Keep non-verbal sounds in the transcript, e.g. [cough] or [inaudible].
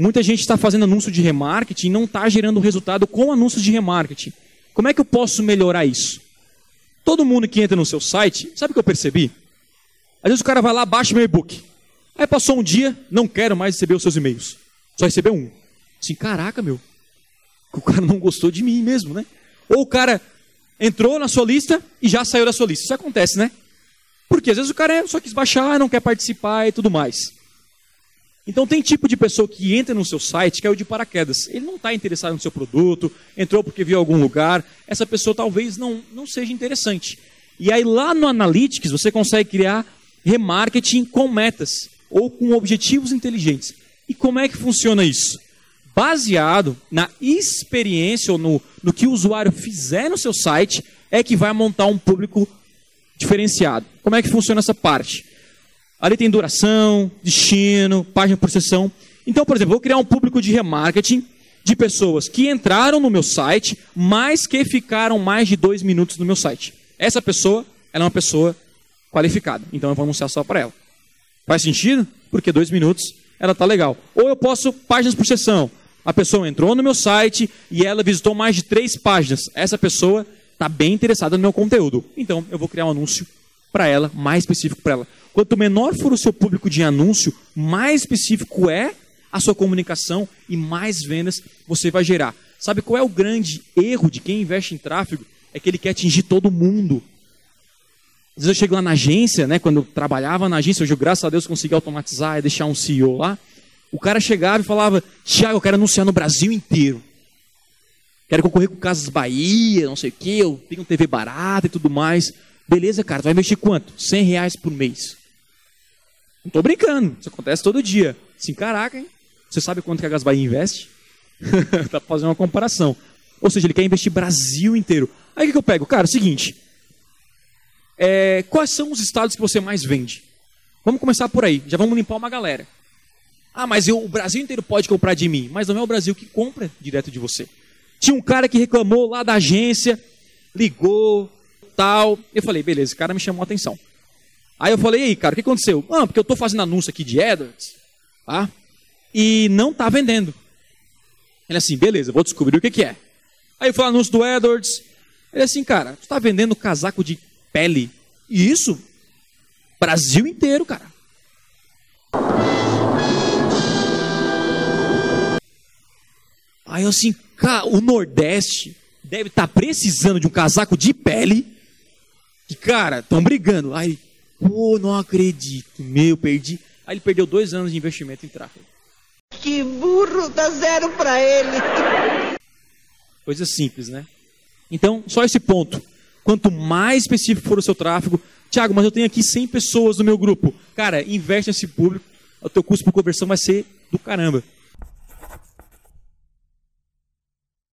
Muita gente está fazendo anúncio de remarketing e não está gerando resultado com anúncios de remarketing. Como é que eu posso melhorar isso? Todo mundo que entra no seu site, sabe o que eu percebi? Às vezes o cara vai lá, baixa meu e-book. Aí passou um dia, não quero mais receber os seus e-mails. Só recebeu um. Assim, caraca, meu. O cara não gostou de mim mesmo, né? Ou o cara entrou na sua lista e já saiu da sua lista. Isso acontece, né? Porque às vezes o cara só quis baixar, não quer participar e tudo mais. Então tem tipo de pessoa que entra no seu site o de paraquedas. Ele não está interessado no seu produto, entrou porque viu algum lugar. Essa pessoa talvez não, não seja interessante. E aí lá no Analytics você consegue criar remarketing com metas ou com objetivos inteligentes. E como é que funciona isso? Baseado na experiência ou no, no que o usuário fizer no seu site, é que vai montar um público diferenciado. Como é que funciona essa parte? Ali tem duração, destino, página por sessão. Então, por exemplo, vou criar um público de remarketing de pessoas que entraram no meu site, mas que ficaram mais de dois minutos no meu site. Essa pessoa, ela é uma pessoa qualificada. Então eu vou anunciar só para ela. Faz sentido? Porque dois minutos ela tá legal. Ou eu posso páginas por sessão. A pessoa entrou no meu site e ela visitou mais de três páginas. Essa pessoa está bem interessada no meu conteúdo. Então eu vou criar um anúncio para ela, mais específico para ela. Quanto menor for o seu público de anúncio, mais específico é a sua comunicação e mais vendas você vai gerar. Sabe qual é o grande erro de quem investe em tráfego? É que ele quer atingir todo mundo. Às vezes eu chego lá na agência, né, quando eu trabalhava na agência, hoje, graças a Deus, consegui automatizar e deixar um CEO lá. O cara chegava e falava: Tiago, eu quero anunciar no Brasil inteiro. Quero concorrer com Casas Bahia, não sei o quê, eu tenho TV barata e tudo mais. Beleza, cara, vai investir quanto? 100 reais por mês. Não tô brincando, isso acontece todo dia. Assim, caraca, hein? Você sabe quanto que a Gas Bahia investe? [laughs] tá fazendo uma comparação. Ou seja, ele quer investir Brasil inteiro. Aí o que, que eu pego? Cara, é o seguinte. É, quais são os estados que você mais vende? Vamos começar por aí. Já vamos limpar uma galera. Ah, mas eu, o Brasil inteiro pode comprar de mim. Mas não é o Brasil que compra direto de você. Tinha um cara que reclamou lá da agência, ligou, tal. Eu falei, beleza, esse cara me chamou a atenção. Aí eu falei, aí, cara, o que aconteceu? Ah, porque eu estou fazendo anúncio aqui de Edwards, tá? E não está vendendo. Ele assim, beleza, vou descobrir o que, que é. Aí eu falei anúncio do Edwards. Ele assim, cara, tu está vendendo casaco de pele. E isso, Brasil inteiro, cara. Aí eu assim, cara, o Nordeste deve estar tá precisando de um casaco de pele. Que, cara, estão brigando. Aí Pô, não acredito. Meu, perdi. Aí ele perdeu dois anos de investimento em tráfego. Que burro, dá zero para ele. Coisa simples, né? Então, só esse ponto. Quanto mais específico for o seu tráfego, Tiago, mas eu tenho aqui 100 pessoas no meu grupo. Cara, investe nesse público, o teu custo por conversão vai ser do caramba.